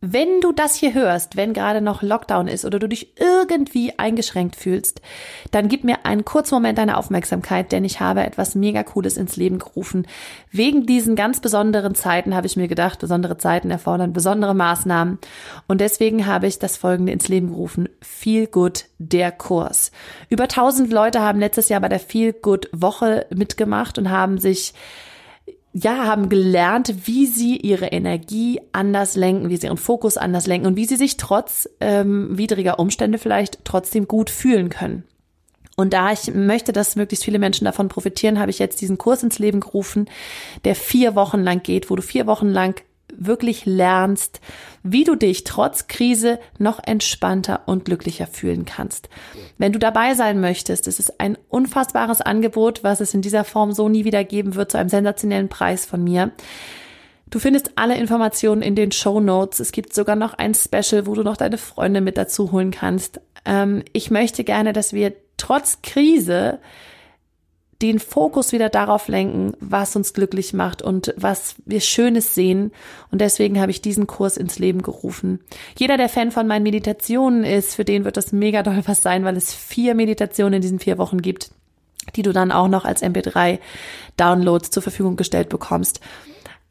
Wenn du das hier hörst, wenn gerade noch Lockdown ist oder du dich irgendwie eingeschränkt fühlst, dann gib mir einen kurzen Moment deine Aufmerksamkeit, denn ich habe etwas mega Cooles ins Leben gerufen. Wegen diesen ganz besonderen Zeiten habe ich mir gedacht, besondere Zeiten erfordern besondere Maßnahmen. Und deswegen habe ich das folgende ins Leben gerufen. Feel Good, der Kurs. Über 1000 Leute haben letztes Jahr bei der Feel Good Woche mitgemacht und haben sich ja, haben gelernt, wie sie ihre Energie anders lenken, wie sie ihren Fokus anders lenken und wie sie sich trotz ähm, widriger Umstände vielleicht trotzdem gut fühlen können. Und da ich möchte, dass möglichst viele Menschen davon profitieren, habe ich jetzt diesen Kurs ins Leben gerufen, der vier Wochen lang geht, wo du vier Wochen lang wirklich lernst, wie du dich trotz Krise noch entspannter und glücklicher fühlen kannst. Wenn du dabei sein möchtest, es ist ein unfassbares Angebot, was es in dieser Form so nie wieder geben wird, zu einem sensationellen Preis von mir. Du findest alle Informationen in den Show Notes. Es gibt sogar noch ein Special, wo du noch deine Freunde mit dazu holen kannst. Ähm, ich möchte gerne, dass wir trotz Krise den Fokus wieder darauf lenken, was uns glücklich macht und was wir Schönes sehen. Und deswegen habe ich diesen Kurs ins Leben gerufen. Jeder, der Fan von meinen Meditationen ist, für den wird das mega doll was sein, weil es vier Meditationen in diesen vier Wochen gibt, die du dann auch noch als MP3 Downloads zur Verfügung gestellt bekommst.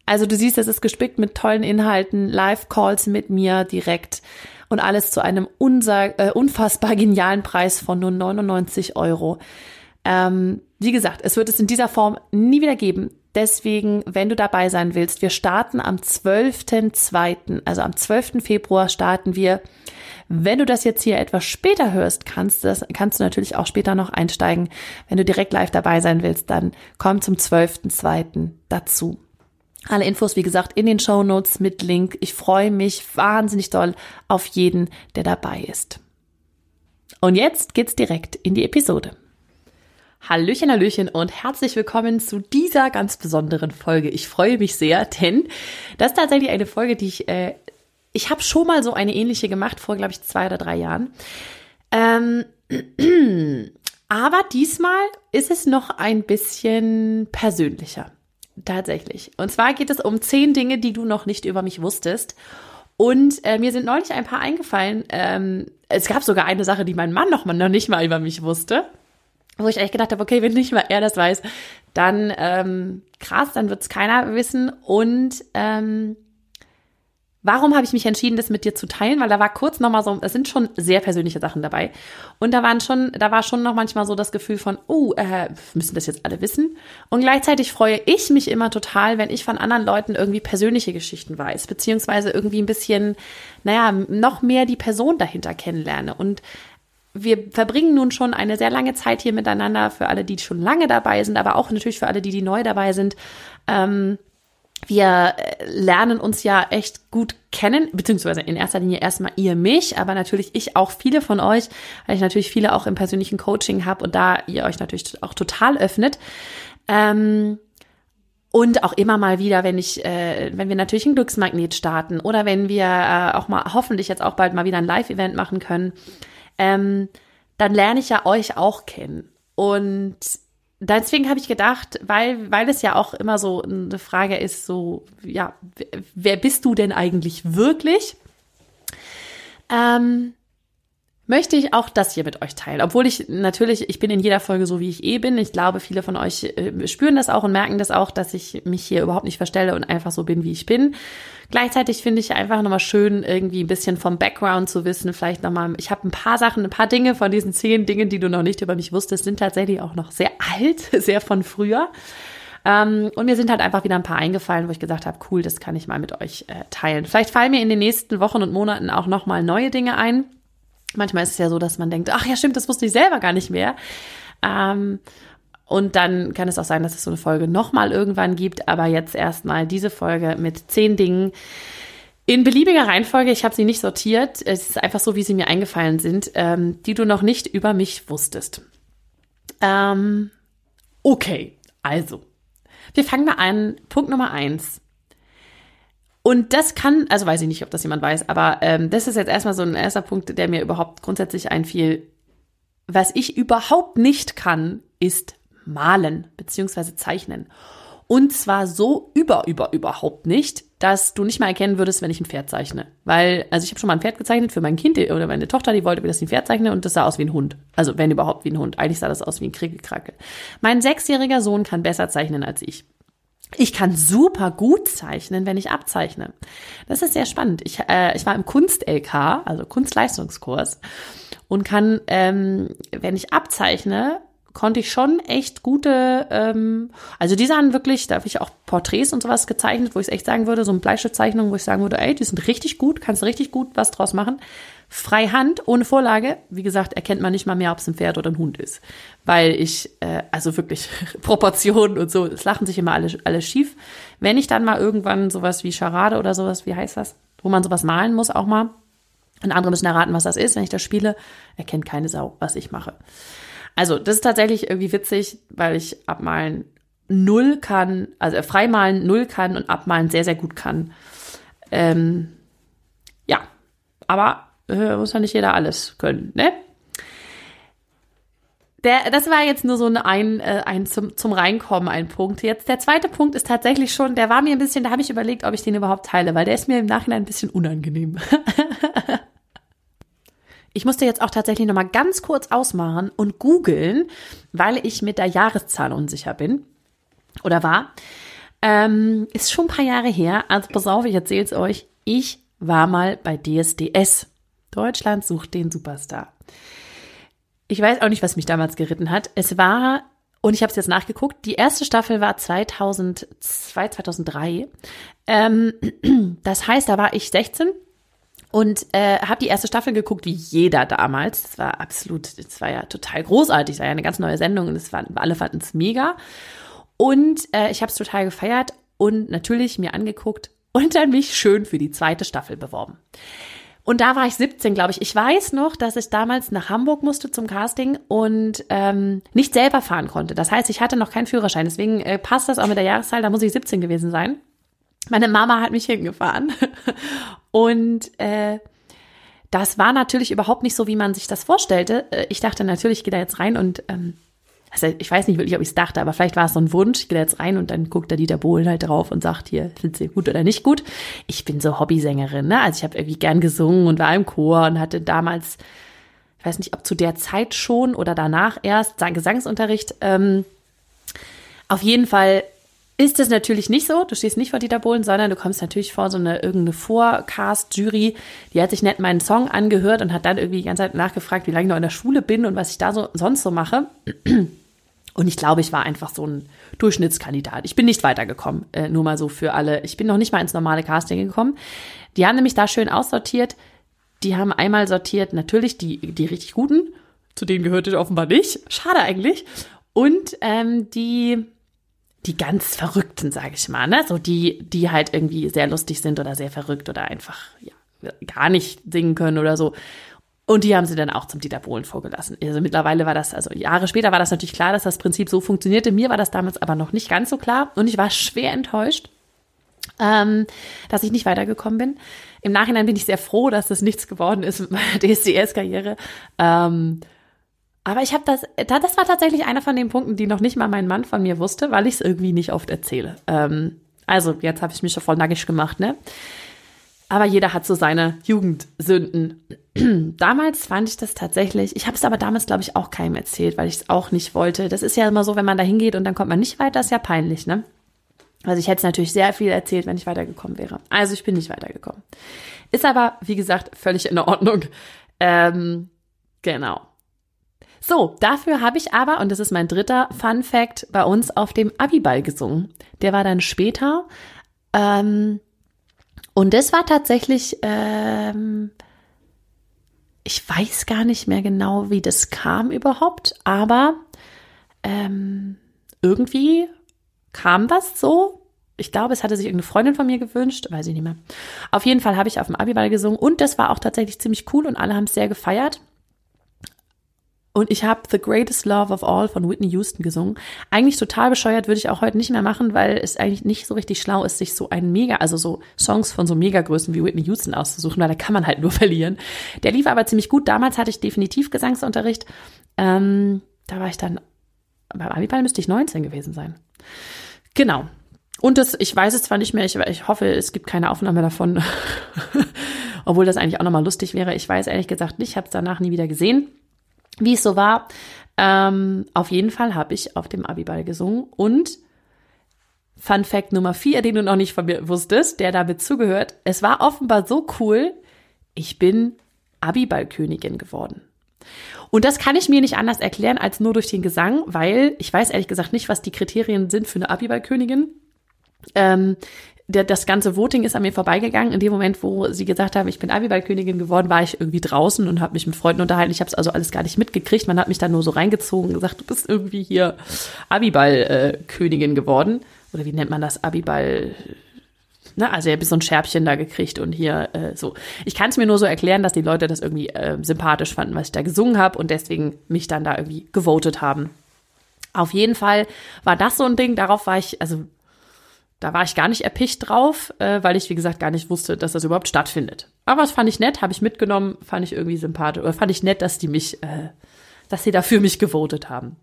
Also du siehst, es ist gespickt mit tollen Inhalten, Live-Calls mit mir direkt und alles zu einem unsag, äh, unfassbar genialen Preis von nur 99 Euro. Ähm, wie gesagt, es wird es in dieser Form nie wieder geben. Deswegen, wenn du dabei sein willst, wir starten am 12.2., also am 12. Februar starten wir. Wenn du das jetzt hier etwas später hörst, kannst, das, kannst du natürlich auch später noch einsteigen. Wenn du direkt live dabei sein willst, dann komm zum 12.2. dazu. Alle Infos, wie gesagt, in den Show Notes mit Link. Ich freue mich wahnsinnig doll auf jeden, der dabei ist. Und jetzt geht's direkt in die Episode. Hallöchen, Hallöchen und herzlich willkommen zu dieser ganz besonderen Folge. Ich freue mich sehr, denn das ist tatsächlich eine Folge, die ich, äh, ich habe schon mal so eine ähnliche gemacht, vor, glaube ich, zwei oder drei Jahren. Ähm, aber diesmal ist es noch ein bisschen persönlicher. Tatsächlich. Und zwar geht es um zehn Dinge, die du noch nicht über mich wusstest. Und äh, mir sind neulich ein paar eingefallen. Ähm, es gab sogar eine Sache, die mein Mann noch, noch nicht mal über mich wusste wo ich echt gedacht habe, okay, wenn nicht mal er das weiß, dann ähm, krass, dann wird es keiner wissen. Und ähm, warum habe ich mich entschieden, das mit dir zu teilen? Weil da war kurz nochmal so, es sind schon sehr persönliche Sachen dabei. Und da waren schon, da war schon noch manchmal so das Gefühl von, oh, äh, müssen das jetzt alle wissen? Und gleichzeitig freue ich mich immer total, wenn ich von anderen Leuten irgendwie persönliche Geschichten weiß, beziehungsweise irgendwie ein bisschen, naja, noch mehr die Person dahinter kennenlerne. Und wir verbringen nun schon eine sehr lange Zeit hier miteinander, für alle, die schon lange dabei sind, aber auch natürlich für alle, die, die neu dabei sind. Ähm, wir äh, lernen uns ja echt gut kennen, beziehungsweise in erster Linie erstmal ihr mich, aber natürlich ich auch viele von euch, weil ich natürlich viele auch im persönlichen Coaching habe und da ihr euch natürlich auch total öffnet. Ähm, und auch immer mal wieder, wenn ich, äh, wenn wir natürlich ein Glücksmagnet starten oder wenn wir äh, auch mal hoffentlich jetzt auch bald mal wieder ein Live-Event machen können, ähm, dann lerne ich ja euch auch kennen. Und deswegen habe ich gedacht, weil, weil es ja auch immer so eine Frage ist, so, ja, wer bist du denn eigentlich wirklich? Ähm, möchte ich auch das hier mit euch teilen. Obwohl ich natürlich, ich bin in jeder Folge so, wie ich eh bin. Ich glaube, viele von euch äh, spüren das auch und merken das auch, dass ich mich hier überhaupt nicht verstelle und einfach so bin, wie ich bin. Gleichzeitig finde ich einfach nochmal schön, irgendwie ein bisschen vom Background zu wissen. Vielleicht nochmal, ich habe ein paar Sachen, ein paar Dinge von diesen zehn Dingen, die du noch nicht über mich wusstest, sind tatsächlich auch noch sehr alt, sehr von früher. Ähm, und mir sind halt einfach wieder ein paar eingefallen, wo ich gesagt habe, cool, das kann ich mal mit euch äh, teilen. Vielleicht fallen mir in den nächsten Wochen und Monaten auch nochmal neue Dinge ein. Manchmal ist es ja so, dass man denkt, ach ja, stimmt, das wusste ich selber gar nicht mehr. Ähm, und dann kann es auch sein, dass es so eine Folge nochmal irgendwann gibt. Aber jetzt erstmal diese Folge mit zehn Dingen in beliebiger Reihenfolge. Ich habe sie nicht sortiert. Es ist einfach so, wie sie mir eingefallen sind, ähm, die du noch nicht über mich wusstest. Ähm, Okay, also, wir fangen mal an. Punkt Nummer eins. Und das kann, also weiß ich nicht, ob das jemand weiß, aber ähm, das ist jetzt erstmal so ein erster Punkt, der mir überhaupt grundsätzlich einfiel. Was ich überhaupt nicht kann, ist malen beziehungsweise zeichnen. Und zwar so über, über, überhaupt nicht, dass du nicht mal erkennen würdest, wenn ich ein Pferd zeichne. Weil, also ich habe schon mal ein Pferd gezeichnet für mein Kind oder meine Tochter, die wollte, wie das ein Pferd zeichne und das sah aus wie ein Hund. Also wenn überhaupt wie ein Hund. Eigentlich sah das aus wie ein Kriegelkrackel. Mein sechsjähriger Sohn kann besser zeichnen als ich. Ich kann super gut zeichnen, wenn ich abzeichne. Das ist sehr spannend. Ich, äh, ich war im Kunst-LK, also Kunstleistungskurs, und kann, ähm, wenn ich abzeichne, konnte ich schon echt gute, ähm, also die sahen wirklich, da habe ich auch Porträts und sowas gezeichnet, wo ich echt sagen würde, so eine Bleistiftzeichnung, wo ich sagen würde, ey, die sind richtig gut, kannst richtig gut was draus machen. Freihand, ohne Vorlage, wie gesagt, erkennt man nicht mal mehr, ob es ein Pferd oder ein Hund ist. Weil ich, äh, also wirklich Proportionen und so, es lachen sich immer alle, alle schief. Wenn ich dann mal irgendwann sowas wie Charade oder sowas, wie heißt das, wo man sowas malen muss, auch mal, und andere müssen erraten, was das ist, wenn ich das spiele, erkennt keine Sau, was ich mache. Also, das ist tatsächlich irgendwie witzig, weil ich abmalen null kann, also freimalen null kann und abmalen sehr, sehr gut kann. Ähm, ja, aber äh, muss ja nicht jeder alles können, ne? Der, das war jetzt nur so ein, äh, ein zum, zum Reinkommen ein Punkt. Jetzt der zweite Punkt ist tatsächlich schon, der war mir ein bisschen, da habe ich überlegt, ob ich den überhaupt teile, weil der ist mir im Nachhinein ein bisschen unangenehm. Ich musste jetzt auch tatsächlich noch mal ganz kurz ausmachen und googeln, weil ich mit der Jahreszahl unsicher bin oder war. Ähm, ist schon ein paar Jahre her. Also pass auf, ich erzähle es euch. Ich war mal bei DSDS. Deutschland sucht den Superstar. Ich weiß auch nicht, was mich damals geritten hat. Es war, und ich habe es jetzt nachgeguckt, die erste Staffel war 2002, 2003. Ähm, das heißt, da war ich 16 und äh, habe die erste Staffel geguckt, wie jeder damals. Das war absolut, das war ja total großartig. Das war ja eine ganz neue Sendung und es war, alle fanden es mega. Und äh, ich habe es total gefeiert und natürlich mir angeguckt und dann mich schön für die zweite Staffel beworben. Und da war ich 17, glaube ich. Ich weiß noch, dass ich damals nach Hamburg musste zum Casting und ähm, nicht selber fahren konnte. Das heißt, ich hatte noch keinen Führerschein. Deswegen äh, passt das auch mit der Jahreszahl. Da muss ich 17 gewesen sein. Meine Mama hat mich hingefahren und äh, das war natürlich überhaupt nicht so, wie man sich das vorstellte. Äh, ich dachte natürlich, ich gehe da jetzt rein und ähm, also ich weiß nicht wirklich, ob ich es dachte, aber vielleicht war es so ein Wunsch. Ich gehe da jetzt rein und dann guckt der Dieter Bohlen halt drauf und sagt hier, findest du gut oder nicht gut? Ich bin so Hobbysängerin, ne? Also ich habe irgendwie gern gesungen und war im Chor und hatte damals, ich weiß nicht, ob zu der Zeit schon oder danach erst Gesangsunterricht. Ähm, auf jeden Fall ist es natürlich nicht so. Du stehst nicht vor Dieter Bohlen, sondern du kommst natürlich vor so eine irgendeine Vorcast-Jury. Die hat sich nett meinen Song angehört und hat dann irgendwie die ganze Zeit nachgefragt, wie lange ich noch in der Schule bin und was ich da so sonst so mache. Und ich glaube, ich war einfach so ein Durchschnittskandidat. Ich bin nicht weitergekommen, äh, nur mal so für alle. Ich bin noch nicht mal ins normale Casting gekommen. Die haben nämlich da schön aussortiert. Die haben einmal sortiert, natürlich die, die richtig guten. Zu denen gehörte ich offenbar nicht. Schade eigentlich. Und ähm, die die ganz Verrückten, sage ich mal, ne? So die, die halt irgendwie sehr lustig sind oder sehr verrückt oder einfach ja, gar nicht singen können oder so. Und die haben sie dann auch zum Dieter Bohlen vorgelassen. Also mittlerweile war das, also Jahre später war das natürlich klar, dass das Prinzip so funktionierte. Mir war das damals aber noch nicht ganz so klar und ich war schwer enttäuscht, ähm, dass ich nicht weitergekommen bin. Im Nachhinein bin ich sehr froh, dass das nichts geworden ist mit meiner DSDS-Karriere. Ähm, aber ich habe das, das war tatsächlich einer von den Punkten, die noch nicht mal mein Mann von mir wusste, weil ich es irgendwie nicht oft erzähle. Ähm, also jetzt habe ich mich schon voll nackig gemacht, ne? Aber jeder hat so seine Jugendsünden. damals fand ich das tatsächlich, ich habe es aber damals, glaube ich, auch keinem erzählt, weil ich es auch nicht wollte. Das ist ja immer so, wenn man da hingeht und dann kommt man nicht weiter, ist ja peinlich, ne? Also ich hätte es natürlich sehr viel erzählt, wenn ich weitergekommen wäre. Also ich bin nicht weitergekommen. Ist aber, wie gesagt, völlig in Ordnung. Ähm, genau. So, dafür habe ich aber, und das ist mein dritter Fun Fact, bei uns auf dem Abiball gesungen. Der war dann später. Ähm, und das war tatsächlich, ähm, ich weiß gar nicht mehr genau, wie das kam überhaupt, aber ähm, irgendwie kam das so. Ich glaube, es hatte sich irgendeine Freundin von mir gewünscht, weiß ich nicht mehr. Auf jeden Fall habe ich auf dem Abiball gesungen und das war auch tatsächlich ziemlich cool und alle haben es sehr gefeiert. Und ich habe The Greatest Love of All von Whitney Houston gesungen. Eigentlich total bescheuert, würde ich auch heute nicht mehr machen, weil es eigentlich nicht so richtig schlau ist, sich so einen Mega, also so Songs von so Megagrößen wie Whitney Houston auszusuchen, weil da kann man halt nur verlieren. Der lief aber ziemlich gut. Damals hatte ich definitiv Gesangsunterricht. Ähm, da war ich dann, beim Abiball müsste ich 19 gewesen sein. Genau. Und das, ich weiß es zwar nicht mehr, ich, ich hoffe, es gibt keine Aufnahme davon, obwohl das eigentlich auch nochmal lustig wäre. Ich weiß ehrlich gesagt nicht, ich habe es danach nie wieder gesehen, wie es so war. Ähm, auf jeden Fall habe ich auf dem Abiball gesungen und Fun Fact Nummer vier, den du noch nicht von mir wusstest, der damit zugehört. Es war offenbar so cool, ich bin Abiballkönigin geworden. Und das kann ich mir nicht anders erklären als nur durch den Gesang, weil ich weiß ehrlich gesagt nicht, was die Kriterien sind für eine Abiballkönigin. Ähm, der, das ganze Voting ist an mir vorbeigegangen. In dem Moment, wo sie gesagt haben, ich bin Abiballkönigin geworden, war ich irgendwie draußen und habe mich mit Freunden unterhalten. Ich habe es also alles gar nicht mitgekriegt. Man hat mich dann nur so reingezogen und gesagt, du bist irgendwie hier Abiballkönigin geworden. Oder wie nennt man das? Abiball Ne? Also ich habe so ein Scherbchen da gekriegt und hier äh, so. Ich kann es mir nur so erklären, dass die Leute das irgendwie äh, sympathisch fanden, was ich da gesungen habe und deswegen mich dann da irgendwie gewotet haben. Auf jeden Fall war das so ein Ding, darauf war ich, also da war ich gar nicht erpicht drauf, äh, weil ich, wie gesagt, gar nicht wusste, dass das überhaupt stattfindet. Aber das fand ich nett, habe ich mitgenommen, fand ich irgendwie sympathisch. Oder fand ich nett, dass die mich, äh, dass sie dafür mich gewotet haben.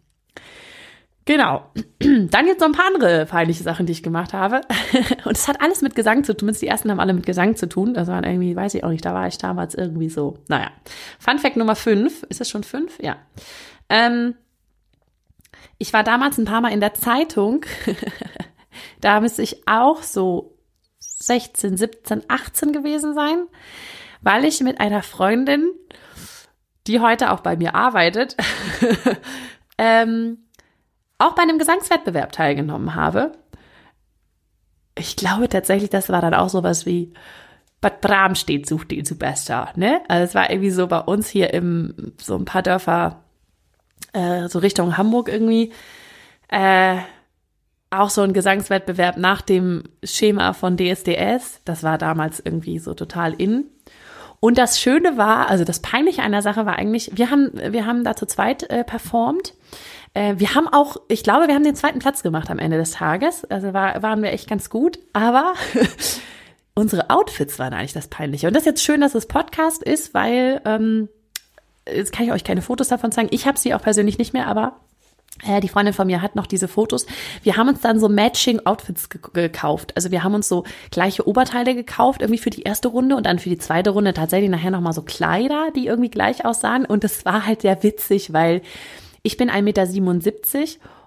Genau. Dann jetzt noch ein paar andere peinliche Sachen, die ich gemacht habe. Und es hat alles mit Gesang zu tun. Zumindest die ersten haben alle mit Gesang zu tun. Das waren irgendwie, weiß ich auch nicht, da war ich damals irgendwie so. Naja. Fun Fact Nummer 5. Ist es schon 5? Ja. Ähm, ich war damals ein paar Mal in der Zeitung. da müsste ich auch so 16, 17, 18 gewesen sein, weil ich mit einer Freundin, die heute auch bei mir arbeitet, ähm, auch bei einem Gesangswettbewerb teilgenommen habe. Ich glaube tatsächlich, das war dann auch sowas wie Bad Bramstedt sucht den Superstar, ne? Also es war irgendwie so bei uns hier im, so ein paar Dörfer, äh, so Richtung Hamburg irgendwie, äh, auch so ein Gesangswettbewerb nach dem Schema von DSDS. Das war damals irgendwie so total in. Und das Schöne war, also das Peinliche einer Sache war eigentlich, wir haben, wir haben da zu zweit äh, performt. Äh, wir haben auch, ich glaube, wir haben den zweiten Platz gemacht am Ende des Tages. Also war, waren wir echt ganz gut. Aber unsere Outfits waren eigentlich das Peinliche. Und das ist jetzt schön, dass es Podcast ist, weil ähm, jetzt kann ich euch keine Fotos davon zeigen. Ich habe sie auch persönlich nicht mehr, aber die Freundin von mir hat noch diese Fotos. Wir haben uns dann so Matching Outfits ge gekauft. Also wir haben uns so gleiche Oberteile gekauft, irgendwie für die erste Runde und dann für die zweite Runde tatsächlich nachher nochmal so Kleider, die irgendwie gleich aussahen. Und das war halt sehr witzig, weil ich bin 1,77 Meter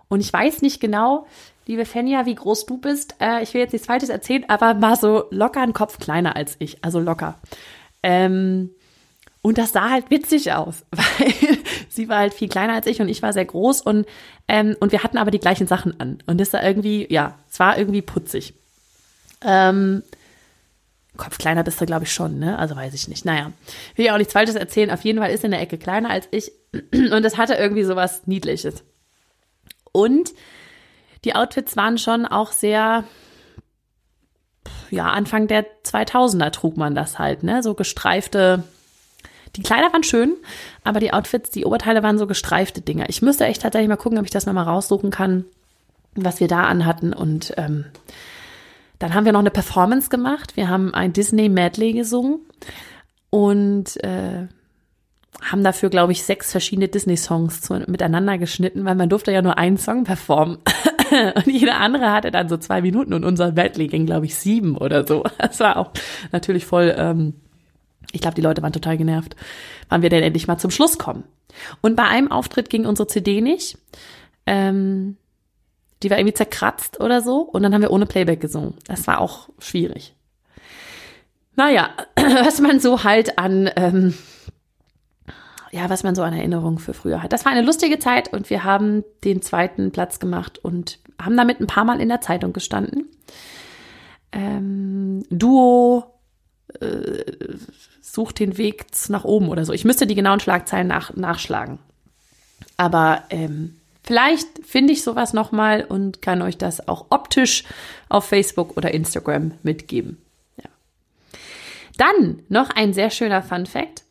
und ich weiß nicht genau, liebe Fenja, wie groß du bist. Äh, ich will jetzt nichts Falsches erzählen, aber war so locker ein Kopf kleiner als ich, also locker. Ähm, und das sah halt witzig aus, weil sie war halt viel kleiner als ich und ich war sehr groß und, ähm, und wir hatten aber die gleichen Sachen an. Und das war irgendwie, ja, es war irgendwie putzig. Ähm, Kopf kleiner bist du, glaube ich, schon, ne? Also weiß ich nicht. Naja, will ich auch nichts Falsches erzählen. Auf jeden Fall ist in der Ecke kleiner als ich. Und es hatte irgendwie sowas Niedliches. Und die Outfits waren schon auch sehr, ja, Anfang der 2000er trug man das halt, ne? So gestreifte, die Kleider waren schön, aber die Outfits, die Oberteile waren so gestreifte Dinger. Ich müsste echt tatsächlich mal gucken, ob ich das nochmal raussuchen kann, was wir da anhatten und, ähm, dann haben wir noch eine Performance gemacht. Wir haben ein Disney Medley gesungen und äh, haben dafür, glaube ich, sechs verschiedene Disney-Songs miteinander geschnitten, weil man durfte ja nur einen Song performen. und jeder andere hatte dann so zwei Minuten und unser Medley ging, glaube ich, sieben oder so. Das war auch natürlich voll, ähm, ich glaube, die Leute waren total genervt, wann wir denn endlich mal zum Schluss kommen. Und bei einem Auftritt ging unsere CD nicht. Ähm, die war irgendwie zerkratzt oder so. Und dann haben wir ohne Playback gesungen. Das war auch schwierig. Naja, was man so halt an, ähm, ja, was man so an Erinnerungen für früher hat. Das war eine lustige Zeit und wir haben den zweiten Platz gemacht und haben damit ein paar Mal in der Zeitung gestanden. Ähm, Duo äh, sucht den Weg nach oben oder so. Ich müsste die genauen Schlagzeilen nach, nachschlagen. Aber ähm, Vielleicht finde ich sowas nochmal und kann euch das auch optisch auf Facebook oder Instagram mitgeben. Ja. Dann noch ein sehr schöner Fun Fact.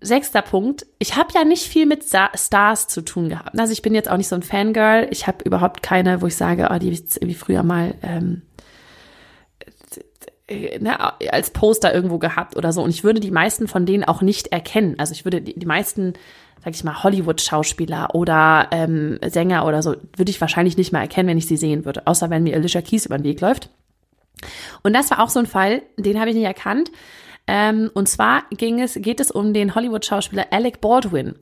sechster Punkt. Ich habe ja nicht viel mit Stars zu tun gehabt. Also ich bin jetzt auch nicht so ein Fangirl. Ich habe überhaupt keine, wo ich sage, oh, die ich irgendwie früher mal ähm, ne, als Poster irgendwo gehabt oder so. Und ich würde die meisten von denen auch nicht erkennen. Also ich würde die, die meisten, sag ich mal, Hollywood-Schauspieler oder ähm, Sänger oder so, würde ich wahrscheinlich nicht mal erkennen, wenn ich sie sehen würde. Außer wenn mir Alicia Keys über den Weg läuft. Und das war auch so ein Fall, den habe ich nicht erkannt. Ähm, und zwar ging es, geht es um den Hollywood-Schauspieler Alec Baldwin.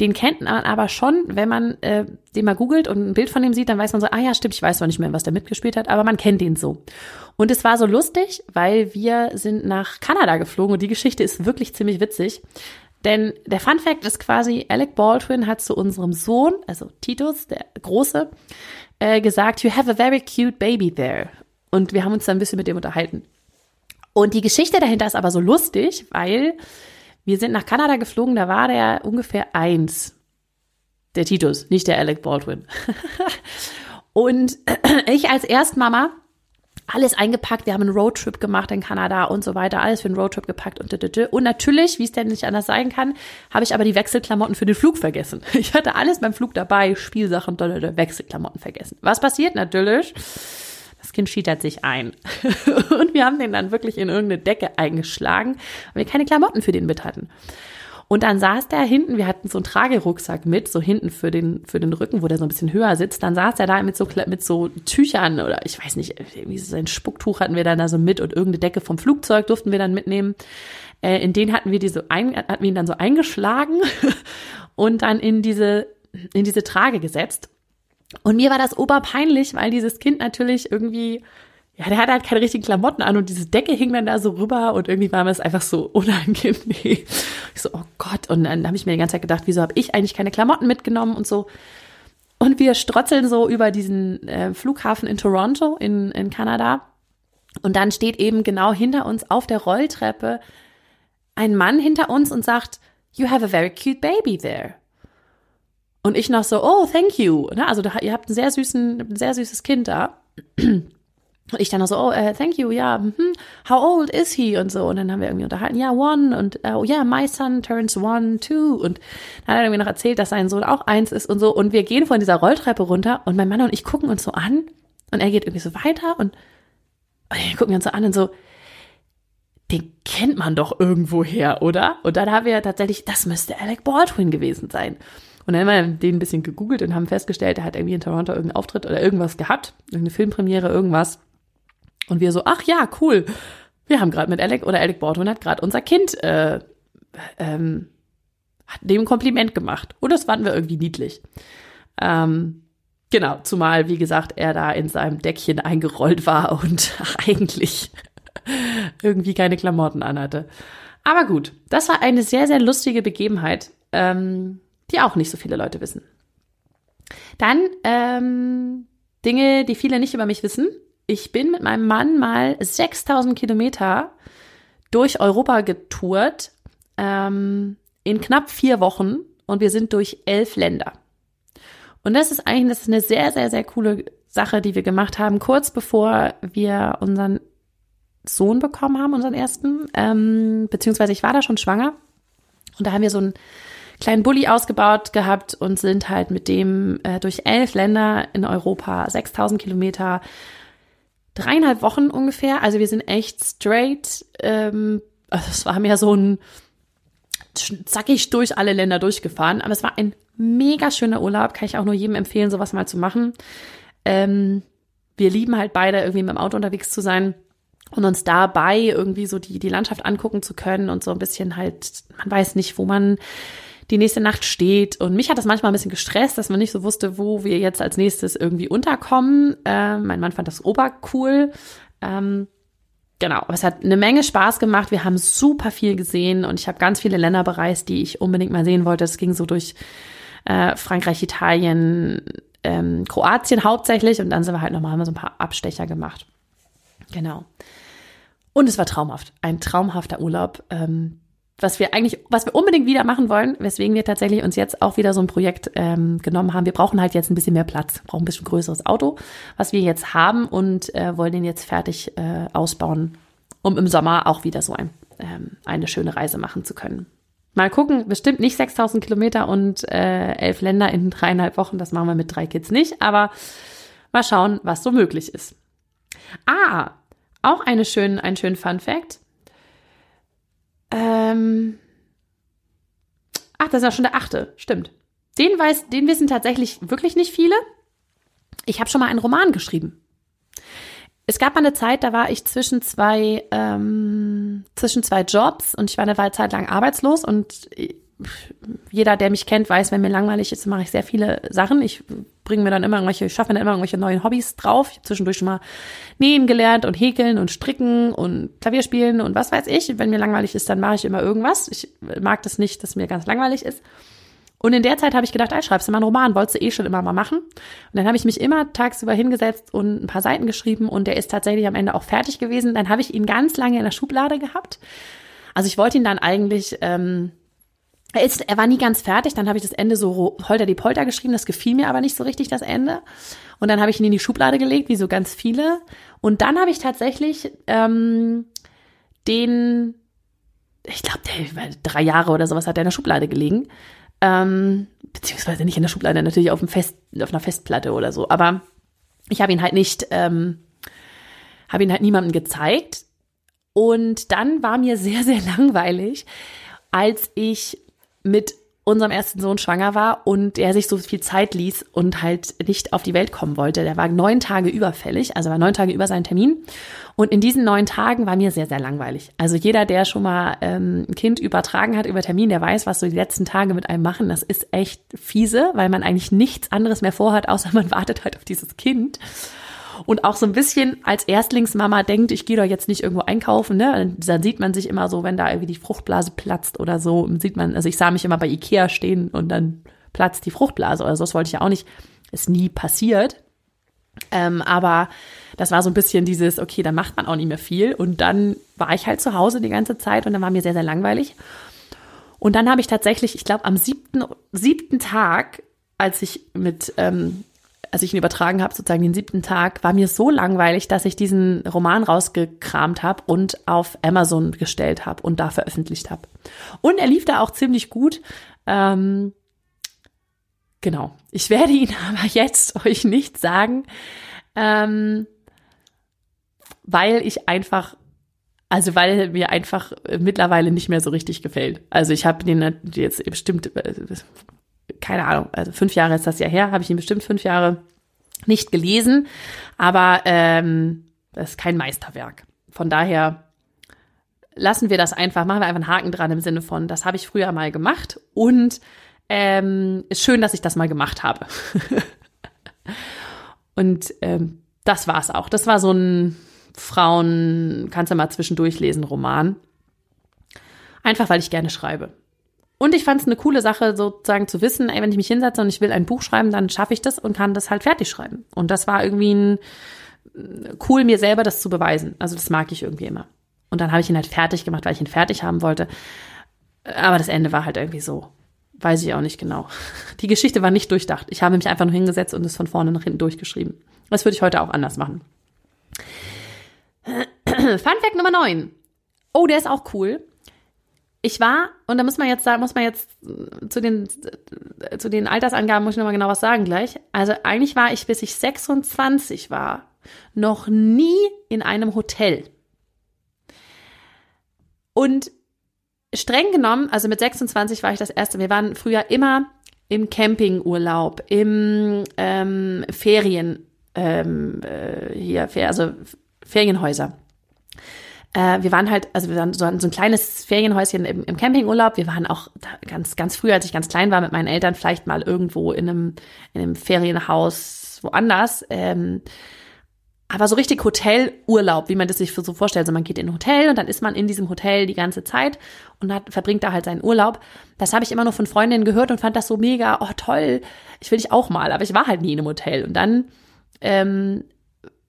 Den kennt man aber schon, wenn man äh, den mal googelt und ein Bild von dem sieht, dann weiß man so, ah ja, stimmt, ich weiß zwar nicht mehr, was der mitgespielt hat, aber man kennt den so. Und es war so lustig, weil wir sind nach Kanada geflogen und die Geschichte ist wirklich ziemlich witzig. Denn der Fun Fact ist quasi, Alec Baldwin hat zu unserem Sohn, also Titus, der Große, äh, gesagt, you have a very cute baby there. Und wir haben uns dann ein bisschen mit dem unterhalten. Und die Geschichte dahinter ist aber so lustig, weil wir sind nach Kanada geflogen, da war der ungefähr eins. Der Titus, nicht der Alec Baldwin. und ich als Erstmama alles eingepackt. Wir haben einen Roadtrip gemacht in Kanada und so weiter. Alles für einen Roadtrip gepackt und und natürlich, wie es denn nicht anders sein kann, habe ich aber die Wechselklamotten für den Flug vergessen. Ich hatte alles beim Flug dabei, Spielsachen, Wechselklamotten vergessen. Was passiert natürlich? Das Kind schiedert sich ein. und wir haben den dann wirklich in irgendeine Decke eingeschlagen, weil wir keine Klamotten für den mit hatten. Und dann saß der hinten, wir hatten so einen Tragerucksack mit, so hinten für den, für den Rücken, wo der so ein bisschen höher sitzt. Dann saß er da mit so, mit so Tüchern oder ich weiß nicht, irgendwie so ein Spucktuch hatten wir dann da so mit und irgendeine Decke vom Flugzeug durften wir dann mitnehmen. Äh, in den hatten wir diese ein, hatten wir ihn dann so eingeschlagen und dann in diese, in diese Trage gesetzt. Und mir war das oberpeinlich, weil dieses Kind natürlich irgendwie, ja, der hatte halt keine richtigen Klamotten an und diese Decke hing dann da so rüber und irgendwie war mir das einfach so unangenehm. Ich so, oh Gott. Und dann habe ich mir die ganze Zeit gedacht, wieso habe ich eigentlich keine Klamotten mitgenommen und so. Und wir strotzeln so über diesen äh, Flughafen in Toronto in, in Kanada. Und dann steht eben genau hinter uns auf der Rolltreppe ein Mann hinter uns und sagt, You have a very cute baby there. Und ich noch so, oh, thank you. Ne? Also da, ihr habt einen sehr süßen, ein sehr süßes Kind da. Und ich dann noch so, oh, uh, thank you, ja, yeah, mm, how old is he? Und so. Und dann haben wir irgendwie unterhalten, ja, one. Und oh yeah, my son turns one, two. Und dann hat er irgendwie noch erzählt, dass sein Sohn auch eins ist und so. Und wir gehen von dieser Rolltreppe runter und mein Mann und ich gucken uns so an. Und er geht irgendwie so weiter und, und wir gucken uns so an und so, den kennt man doch irgendwo her, oder? Und dann haben wir tatsächlich, das müsste Alec Baldwin gewesen sein. Und dann haben wir den ein bisschen gegoogelt und haben festgestellt, er hat irgendwie in Toronto irgendeinen Auftritt oder irgendwas gehabt, irgendeine Filmpremiere, irgendwas. Und wir so, ach ja, cool. Wir haben gerade mit Alec oder Alec Baldwin hat gerade unser Kind äh, ähm, hat dem ein Kompliment gemacht. Und das fanden wir irgendwie niedlich. Ähm, genau, zumal, wie gesagt, er da in seinem Deckchen eingerollt war und eigentlich irgendwie keine Klamotten anhatte. Aber gut, das war eine sehr, sehr lustige Begebenheit. Ähm, die auch nicht so viele Leute wissen. Dann ähm, Dinge, die viele nicht über mich wissen. Ich bin mit meinem Mann mal 6000 Kilometer durch Europa getourt ähm, in knapp vier Wochen und wir sind durch elf Länder. Und das ist eigentlich das ist eine sehr, sehr, sehr coole Sache, die wir gemacht haben, kurz bevor wir unseren Sohn bekommen haben, unseren ersten. Ähm, beziehungsweise ich war da schon schwanger. Und da haben wir so ein kleinen Bulli ausgebaut gehabt und sind halt mit dem äh, durch elf Länder in Europa, 6000 Kilometer, dreieinhalb Wochen ungefähr. Also wir sind echt straight. Ähm, also es war mir so ein zackig durch alle Länder durchgefahren. Aber es war ein mega schöner Urlaub. Kann ich auch nur jedem empfehlen, sowas mal zu machen. Ähm, wir lieben halt beide irgendwie mit dem Auto unterwegs zu sein und uns dabei irgendwie so die, die Landschaft angucken zu können und so ein bisschen halt, man weiß nicht, wo man die nächste Nacht steht. Und mich hat das manchmal ein bisschen gestresst, dass man nicht so wusste, wo wir jetzt als nächstes irgendwie unterkommen. Ähm, mein Mann fand das obercool. Ähm, genau, es hat eine Menge Spaß gemacht. Wir haben super viel gesehen und ich habe ganz viele Länder bereist, die ich unbedingt mal sehen wollte. Es ging so durch äh, Frankreich, Italien, ähm, Kroatien hauptsächlich und dann sind wir halt nochmal so ein paar Abstecher gemacht. Genau. Und es war traumhaft. Ein traumhafter Urlaub. Ähm, was wir eigentlich, was wir unbedingt wieder machen wollen, weswegen wir tatsächlich uns jetzt auch wieder so ein Projekt ähm, genommen haben. Wir brauchen halt jetzt ein bisschen mehr Platz, brauchen ein bisschen größeres Auto, was wir jetzt haben und äh, wollen den jetzt fertig äh, ausbauen, um im Sommer auch wieder so ein, ähm, eine schöne Reise machen zu können. Mal gucken, bestimmt nicht 6000 Kilometer und äh, elf Länder in dreieinhalb Wochen. Das machen wir mit drei Kids nicht, aber mal schauen, was so möglich ist. Ah, auch eine schön, ein schönen Fun Fact. Ähm, ach, das ist ja schon der achte, stimmt. Den weiß, den wissen tatsächlich wirklich nicht viele. Ich habe schon mal einen Roman geschrieben. Es gab mal eine Zeit, da war ich zwischen zwei, ähm, zwischen zwei Jobs und ich war eine Zeit lang arbeitslos und jeder, der mich kennt, weiß, wenn mir langweilig ist, mache ich sehr viele Sachen. Ich bringe mir dann immer irgendwelche, ich schaffe mir dann immer irgendwelche neuen Hobbys drauf. Ich habe zwischendurch schon mal nähen gelernt und häkeln und stricken und Klavier spielen und was weiß ich. Wenn mir langweilig ist, dann mache ich immer irgendwas. Ich mag das nicht, dass mir ganz langweilig ist. Und in der Zeit habe ich gedacht, ey, schreibst du mal einen Roman, wolltest du eh schon immer mal machen. Und dann habe ich mich immer tagsüber hingesetzt und ein paar Seiten geschrieben und der ist tatsächlich am Ende auch fertig gewesen. Dann habe ich ihn ganz lange in der Schublade gehabt. Also ich wollte ihn dann eigentlich, ähm, er, ist, er war nie ganz fertig, dann habe ich das Ende so holter die Polter geschrieben, das gefiel mir aber nicht so richtig, das Ende. Und dann habe ich ihn in die Schublade gelegt, wie so ganz viele. Und dann habe ich tatsächlich ähm, den, ich glaube, der drei Jahre oder sowas hat er in der Schublade gelegen. Ähm, beziehungsweise nicht in der Schublade, natürlich auf, dem Fest, auf einer Festplatte oder so. Aber ich habe ihn halt nicht, ähm, habe ihn halt niemandem gezeigt. Und dann war mir sehr, sehr langweilig, als ich mit unserem ersten Sohn schwanger war und er sich so viel Zeit ließ und halt nicht auf die Welt kommen wollte. Der war neun Tage überfällig, also war neun Tage über seinen Termin. Und in diesen neun Tagen war mir sehr, sehr langweilig. Also jeder, der schon mal ähm, ein Kind übertragen hat über Termin, der weiß, was so die letzten Tage mit einem machen. Das ist echt fiese, weil man eigentlich nichts anderes mehr vorhat, außer man wartet halt auf dieses Kind und auch so ein bisschen als Erstlingsmama denkt, ich gehe doch jetzt nicht irgendwo einkaufen, ne? Dann sieht man sich immer so, wenn da irgendwie die Fruchtblase platzt oder so, sieht man, also ich sah mich immer bei Ikea stehen und dann platzt die Fruchtblase oder so, das wollte ich ja auch nicht, ist nie passiert. Ähm, aber das war so ein bisschen dieses, okay, dann macht man auch nicht mehr viel. Und dann war ich halt zu Hause die ganze Zeit und dann war mir sehr, sehr langweilig. Und dann habe ich tatsächlich, ich glaube, am siebten, siebten Tag, als ich mit ähm, als ich ihn übertragen habe, sozusagen den siebten Tag, war mir so langweilig, dass ich diesen Roman rausgekramt habe und auf Amazon gestellt habe und da veröffentlicht habe. Und er lief da auch ziemlich gut. Ähm, genau. Ich werde ihn aber jetzt euch nicht sagen, ähm, weil ich einfach also weil mir einfach mittlerweile nicht mehr so richtig gefällt. Also ich habe den jetzt bestimmt äh, keine Ahnung, also fünf Jahre ist das ja her, habe ich ihn bestimmt fünf Jahre nicht gelesen, aber ähm, das ist kein Meisterwerk. Von daher lassen wir das einfach, machen wir einfach einen Haken dran im Sinne von, das habe ich früher mal gemacht und ähm, ist schön, dass ich das mal gemacht habe. und ähm, das war's auch. Das war so ein Frauen, kannst du mal zwischendurch lesen, Roman. Einfach weil ich gerne schreibe. Und ich fand es eine coole Sache, sozusagen zu wissen, ey, wenn ich mich hinsetze und ich will ein Buch schreiben, dann schaffe ich das und kann das halt fertig schreiben. Und das war irgendwie ein, äh, cool, mir selber das zu beweisen. Also das mag ich irgendwie immer. Und dann habe ich ihn halt fertig gemacht, weil ich ihn fertig haben wollte. Aber das Ende war halt irgendwie so. Weiß ich auch nicht genau. Die Geschichte war nicht durchdacht. Ich habe mich einfach nur hingesetzt und es von vorne nach hinten durchgeschrieben. Das würde ich heute auch anders machen. Fun Fact Nummer 9. Oh, der ist auch cool ich war, und da muss man jetzt sagen, muss man jetzt zu den, zu den Altersangaben muss ich nochmal genau was sagen gleich. Also eigentlich war ich, bis ich 26 war, noch nie in einem Hotel. Und streng genommen, also mit 26 war ich das erste, wir waren früher immer im Campingurlaub, im ähm, Ferien, ähm, äh, hier, also Ferienhäuser. Äh, wir waren halt, also wir waren so, so ein kleines Ferienhäuschen im, im Campingurlaub. Wir waren auch ganz, ganz früh, als ich ganz klein war, mit meinen Eltern vielleicht mal irgendwo in einem, in einem Ferienhaus woanders. Ähm, aber so richtig Hotelurlaub, wie man das sich so vorstellt. Also man geht in ein Hotel und dann ist man in diesem Hotel die ganze Zeit und hat, verbringt da halt seinen Urlaub. Das habe ich immer nur von Freundinnen gehört und fand das so mega, oh toll, ich will dich auch mal. Aber ich war halt nie in einem Hotel. Und dann, ähm,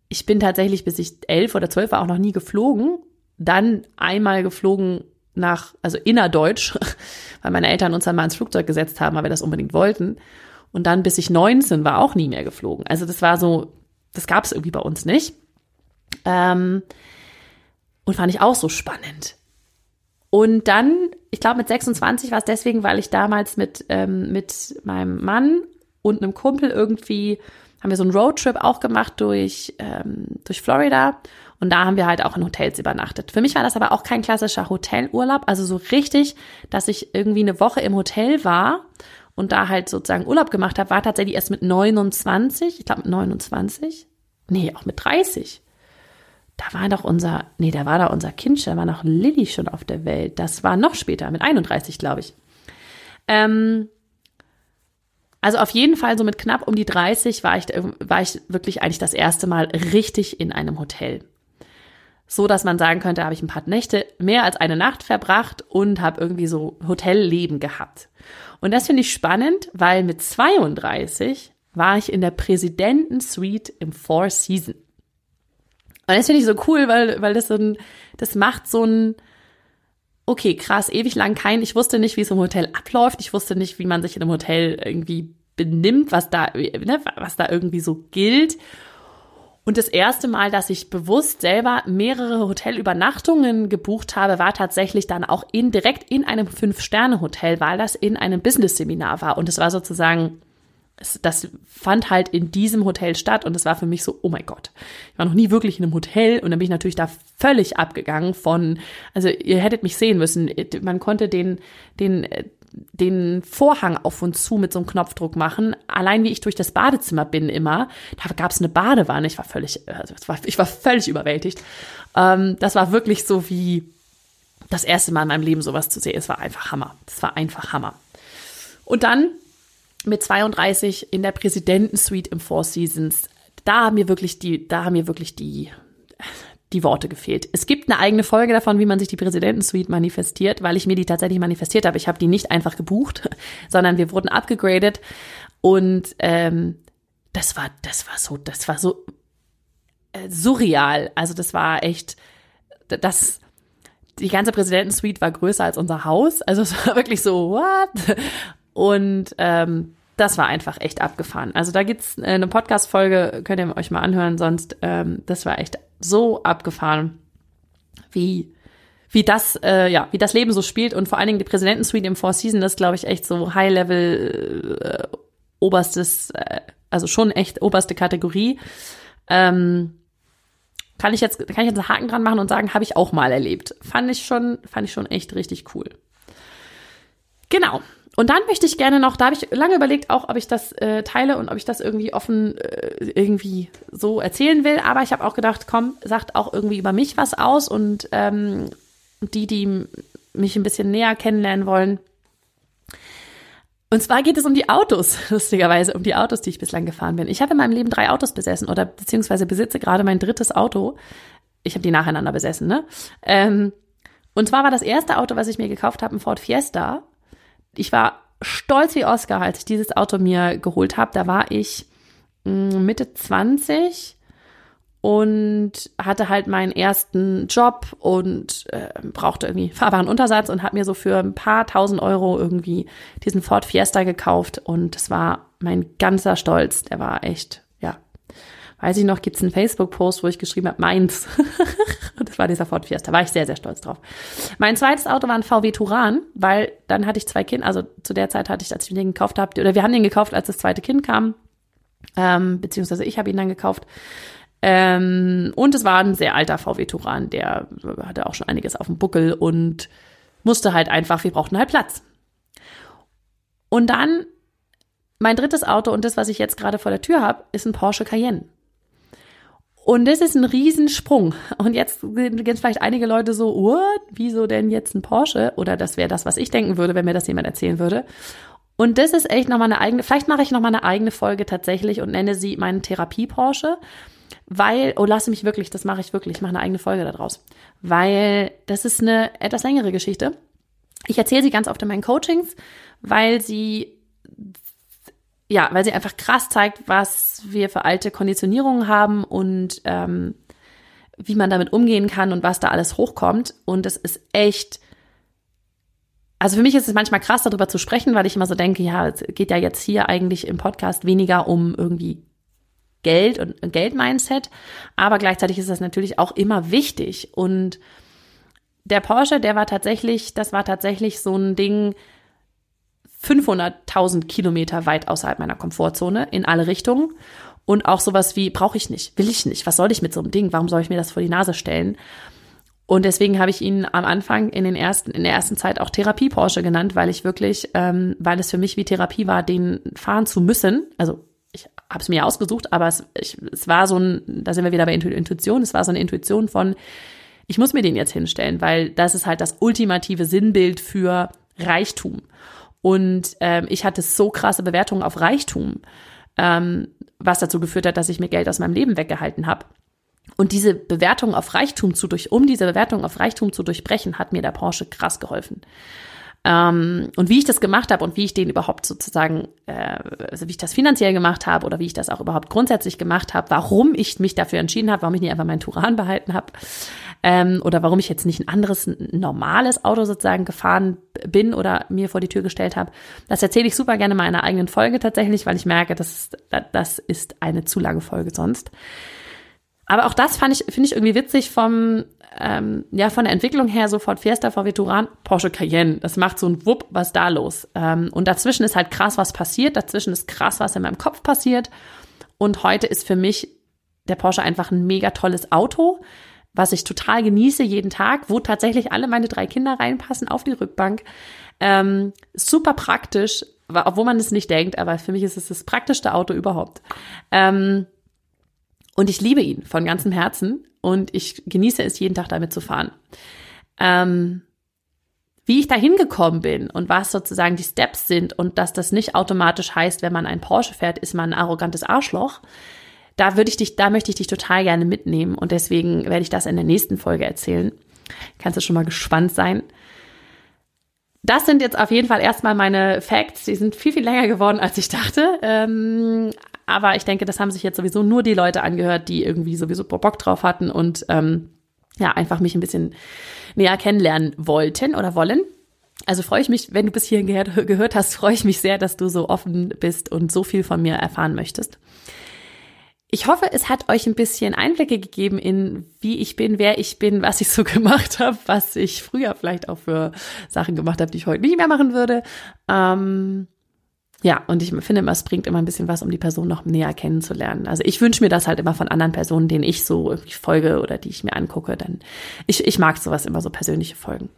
ich bin tatsächlich, bis ich elf oder zwölf war, auch noch nie geflogen dann einmal geflogen nach, also innerdeutsch, weil meine Eltern uns dann mal ins Flugzeug gesetzt haben, weil wir das unbedingt wollten. Und dann, bis ich 19 war, auch nie mehr geflogen. Also das war so, das gab es irgendwie bei uns nicht. Ähm, und fand ich auch so spannend. Und dann, ich glaube mit 26 war es deswegen, weil ich damals mit, ähm, mit meinem Mann und einem Kumpel irgendwie, haben wir so einen Roadtrip auch gemacht durch, ähm, durch Florida. Und da haben wir halt auch in Hotels übernachtet. Für mich war das aber auch kein klassischer Hotelurlaub, also so richtig, dass ich irgendwie eine Woche im Hotel war und da halt sozusagen Urlaub gemacht habe, war tatsächlich erst mit 29, ich glaube mit 29, nee, auch mit 30 da war doch unser, nee, da war da unser Kind da war noch Lilly schon auf der Welt. Das war noch später, mit 31, glaube ich. Ähm, also auf jeden Fall so mit knapp um die 30 war ich, war ich wirklich eigentlich das erste Mal richtig in einem Hotel. So, dass man sagen könnte, habe ich ein paar Nächte mehr als eine Nacht verbracht und habe irgendwie so Hotelleben gehabt. Und das finde ich spannend, weil mit 32 war ich in der Präsidentensuite im Four Seasons. Und das finde ich so cool, weil, weil das so ein, das macht so ein, okay, krass, ewig lang kein, ich wusste nicht, wie es im Hotel abläuft, ich wusste nicht, wie man sich in einem Hotel irgendwie benimmt, was da, ne, was da irgendwie so gilt. Und das erste Mal, dass ich bewusst selber mehrere Hotelübernachtungen gebucht habe, war tatsächlich dann auch in, direkt in einem Fünf-Sterne-Hotel, weil das in einem Business-Seminar war. Und es war sozusagen das fand halt in diesem Hotel statt und es war für mich so, oh mein Gott. Ich war noch nie wirklich in einem Hotel und dann bin ich natürlich da völlig abgegangen von, also ihr hättet mich sehen müssen. Man konnte den, den, den Vorhang auf und zu mit so einem Knopfdruck machen. Allein wie ich durch das Badezimmer bin immer, da gab es eine Badewanne. Ich war völlig, also ich war völlig überwältigt. Ähm, das war wirklich so wie das erste Mal in meinem Leben sowas zu sehen. Es war einfach Hammer. Das war einfach Hammer. Und dann mit 32 in der Präsidentensuite im Four Seasons. Da haben mir wirklich die, da haben mir wirklich die, die Worte gefehlt. Es gibt eine eigene Folge davon, wie man sich die Präsidentensuite manifestiert, weil ich mir die tatsächlich manifestiert habe. Ich habe die nicht einfach gebucht, sondern wir wurden abgegradet und ähm, das war, das war so, das war so äh, surreal. Also das war echt, das, die ganze Präsidentensuite war größer als unser Haus. Also es war wirklich so, what? Und ähm, das war einfach echt abgefahren. Also da gibt's äh, eine Podcast-Folge, könnt ihr euch mal anhören, sonst ähm, das war echt so abgefahren, wie wie das äh, ja wie das Leben so spielt und vor allen Dingen die Präsidentensuite im Four Seasons, das glaube ich echt so High Level äh, oberstes, äh, also schon echt oberste Kategorie. Ähm, kann ich jetzt kann ich jetzt einen Haken dran machen und sagen, habe ich auch mal erlebt. Fand ich schon fand ich schon echt richtig cool. Genau. Und dann möchte ich gerne noch, da habe ich lange überlegt, auch ob ich das äh, teile und ob ich das irgendwie offen äh, irgendwie so erzählen will. Aber ich habe auch gedacht, komm, sagt auch irgendwie über mich was aus und ähm, die, die mich ein bisschen näher kennenlernen wollen. Und zwar geht es um die Autos, lustigerweise, um die Autos, die ich bislang gefahren bin. Ich habe in meinem Leben drei Autos besessen oder beziehungsweise besitze gerade mein drittes Auto. Ich habe die nacheinander besessen, ne? Ähm, und zwar war das erste Auto, was ich mir gekauft habe, ein Ford Fiesta ich war stolz wie Oscar, als ich dieses Auto mir geholt habe. Da war ich mm, Mitte 20 und hatte halt meinen ersten Job und äh, brauchte irgendwie fahrbaren Untersatz und habe mir so für ein paar tausend Euro irgendwie diesen Ford Fiesta gekauft und das war mein ganzer Stolz. Der war echt weiß ich noch, gibt's einen Facebook-Post, wo ich geschrieben habe, meins. das war dieser Ford Fiesta. War ich sehr, sehr stolz drauf. Mein zweites Auto war ein VW Turan, weil dann hatte ich zwei Kinder. Also zu der Zeit hatte ich, als ich den gekauft habe, oder wir haben den gekauft, als das zweite Kind kam. Ähm, beziehungsweise ich habe ihn dann gekauft. Ähm, und es war ein sehr alter VW Turan, der hatte auch schon einiges auf dem Buckel und musste halt einfach, wir brauchten halt Platz. Und dann mein drittes Auto und das, was ich jetzt gerade vor der Tür habe, ist ein Porsche Cayenne. Und das ist ein Riesensprung. Und jetzt jetzt vielleicht einige Leute so, what? Wieso denn jetzt ein Porsche? Oder das wäre das, was ich denken würde, wenn mir das jemand erzählen würde. Und das ist echt nochmal eine eigene, vielleicht mache ich nochmal eine eigene Folge tatsächlich und nenne sie meinen Therapie-Porsche. Weil, oh, lasse mich wirklich, das mache ich wirklich, ich mache eine eigene Folge daraus. Weil das ist eine etwas längere Geschichte. Ich erzähle sie ganz oft in meinen Coachings, weil sie ja, weil sie einfach krass zeigt, was wir für alte Konditionierungen haben und ähm, wie man damit umgehen kann und was da alles hochkommt. Und es ist echt, also für mich ist es manchmal krass, darüber zu sprechen, weil ich immer so denke, ja, es geht ja jetzt hier eigentlich im Podcast weniger um irgendwie Geld und Geldmindset, aber gleichzeitig ist das natürlich auch immer wichtig und der Porsche, der war tatsächlich, das war tatsächlich so ein Ding, 500.000 Kilometer weit außerhalb meiner Komfortzone in alle Richtungen. Und auch sowas wie, brauche ich nicht, will ich nicht, was soll ich mit so einem Ding, warum soll ich mir das vor die Nase stellen? Und deswegen habe ich ihn am Anfang in, den ersten, in der ersten Zeit auch Therapie Porsche genannt, weil ich wirklich, ähm, weil es für mich wie Therapie war, den fahren zu müssen. Also ich habe es mir ausgesucht, aber es, ich, es war so ein, da sind wir wieder bei Intuition, es war so eine Intuition von, ich muss mir den jetzt hinstellen, weil das ist halt das ultimative Sinnbild für Reichtum. Und ähm, ich hatte so krasse Bewertungen auf Reichtum, ähm, was dazu geführt hat, dass ich mir Geld aus meinem Leben weggehalten habe. Und diese Bewertung auf Reichtum zu durch, um diese Bewertung auf Reichtum zu durchbrechen, hat mir der Porsche krass geholfen. Ähm, und wie ich das gemacht habe und wie ich den überhaupt sozusagen, äh, also wie ich das finanziell gemacht habe oder wie ich das auch überhaupt grundsätzlich gemacht habe, warum ich mich dafür entschieden habe, warum ich nicht einfach meinen Turan behalten habe ähm, oder warum ich jetzt nicht ein anderes normales Auto sozusagen gefahren bin oder mir vor die Tür gestellt habe, das erzähle ich super gerne mal in einer eigenen Folge tatsächlich, weil ich merke, das, das ist eine zu lange Folge sonst. Aber auch das fand ich, finde ich irgendwie witzig vom, ähm, ja, von der Entwicklung her sofort Fiesta, VW Touran, Porsche Cayenne. Das macht so ein Wupp, was da los? Ähm, und dazwischen ist halt krass, was passiert. Dazwischen ist krass, was in meinem Kopf passiert. Und heute ist für mich der Porsche einfach ein mega tolles Auto, was ich total genieße jeden Tag, wo tatsächlich alle meine drei Kinder reinpassen auf die Rückbank. Ähm, super praktisch, obwohl man es nicht denkt, aber für mich ist es das praktischste Auto überhaupt. Ähm, und ich liebe ihn von ganzem Herzen und ich genieße es, jeden Tag damit zu fahren. Ähm, wie ich da hingekommen bin und was sozusagen die Steps sind und dass das nicht automatisch heißt, wenn man ein Porsche fährt, ist man ein arrogantes Arschloch. Da würde ich dich, da möchte ich dich total gerne mitnehmen und deswegen werde ich das in der nächsten Folge erzählen. Kannst du schon mal gespannt sein. Das sind jetzt auf jeden Fall erstmal meine Facts. Die sind viel, viel länger geworden, als ich dachte. Ähm, aber ich denke, das haben sich jetzt sowieso nur die Leute angehört, die irgendwie sowieso Bock drauf hatten und ähm, ja, einfach mich ein bisschen näher kennenlernen wollten oder wollen. Also freue ich mich, wenn du bis hierhin gehört, gehört hast, freue ich mich sehr, dass du so offen bist und so viel von mir erfahren möchtest. Ich hoffe, es hat euch ein bisschen Einblicke gegeben in, wie ich bin, wer ich bin, was ich so gemacht habe, was ich früher vielleicht auch für Sachen gemacht habe, die ich heute nicht mehr machen würde. Ähm, ja, und ich finde es bringt immer ein bisschen was, um die Person noch näher kennenzulernen. Also ich wünsche mir das halt immer von anderen Personen, denen ich so irgendwie folge oder die ich mir angucke. Dann ich, ich mag sowas immer so persönliche Folgen.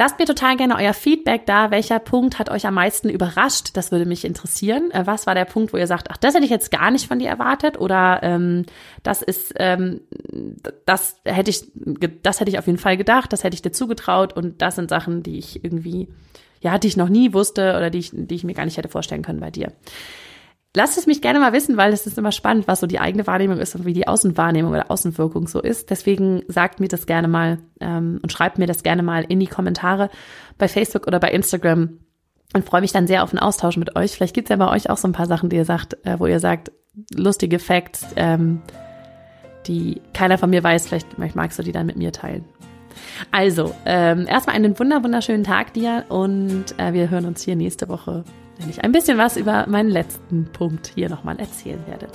Lasst mir total gerne euer Feedback da. Welcher Punkt hat euch am meisten überrascht? Das würde mich interessieren. Äh, was war der Punkt, wo ihr sagt, ach, das hätte ich jetzt gar nicht von dir erwartet? Oder ähm, das ist, ähm, das hätte ich, das hätte ich auf jeden Fall gedacht, das hätte ich dir zugetraut und das sind Sachen, die ich irgendwie ja, die ich noch nie wusste oder die ich, die ich mir gar nicht hätte vorstellen können bei dir. Lasst es mich gerne mal wissen, weil es ist immer spannend, was so die eigene Wahrnehmung ist und wie die Außenwahrnehmung oder Außenwirkung so ist. Deswegen sagt mir das gerne mal ähm, und schreibt mir das gerne mal in die Kommentare bei Facebook oder bei Instagram und freue mich dann sehr auf einen Austausch mit euch. Vielleicht gibt's ja bei euch auch so ein paar Sachen, die ihr sagt, äh, wo ihr sagt, lustige Facts, ähm, die keiner von mir weiß. Vielleicht magst du die dann mit mir teilen. Also, ähm, erstmal einen wunder wunderschönen Tag dir und äh, wir hören uns hier nächste Woche, wenn ich ein bisschen was über meinen letzten Punkt hier nochmal erzählen werde.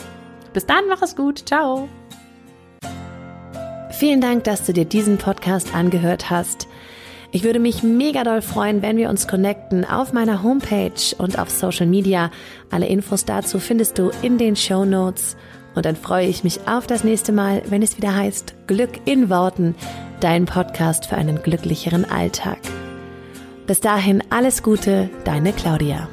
Bis dann, mach es gut. Ciao. Vielen Dank, dass du dir diesen Podcast angehört hast. Ich würde mich mega doll freuen, wenn wir uns connecten auf meiner Homepage und auf Social Media. Alle Infos dazu findest du in den Show Notes. Und dann freue ich mich auf das nächste Mal, wenn es wieder heißt Glück in Worten dein Podcast für einen glücklicheren Alltag. Bis dahin alles Gute, deine Claudia.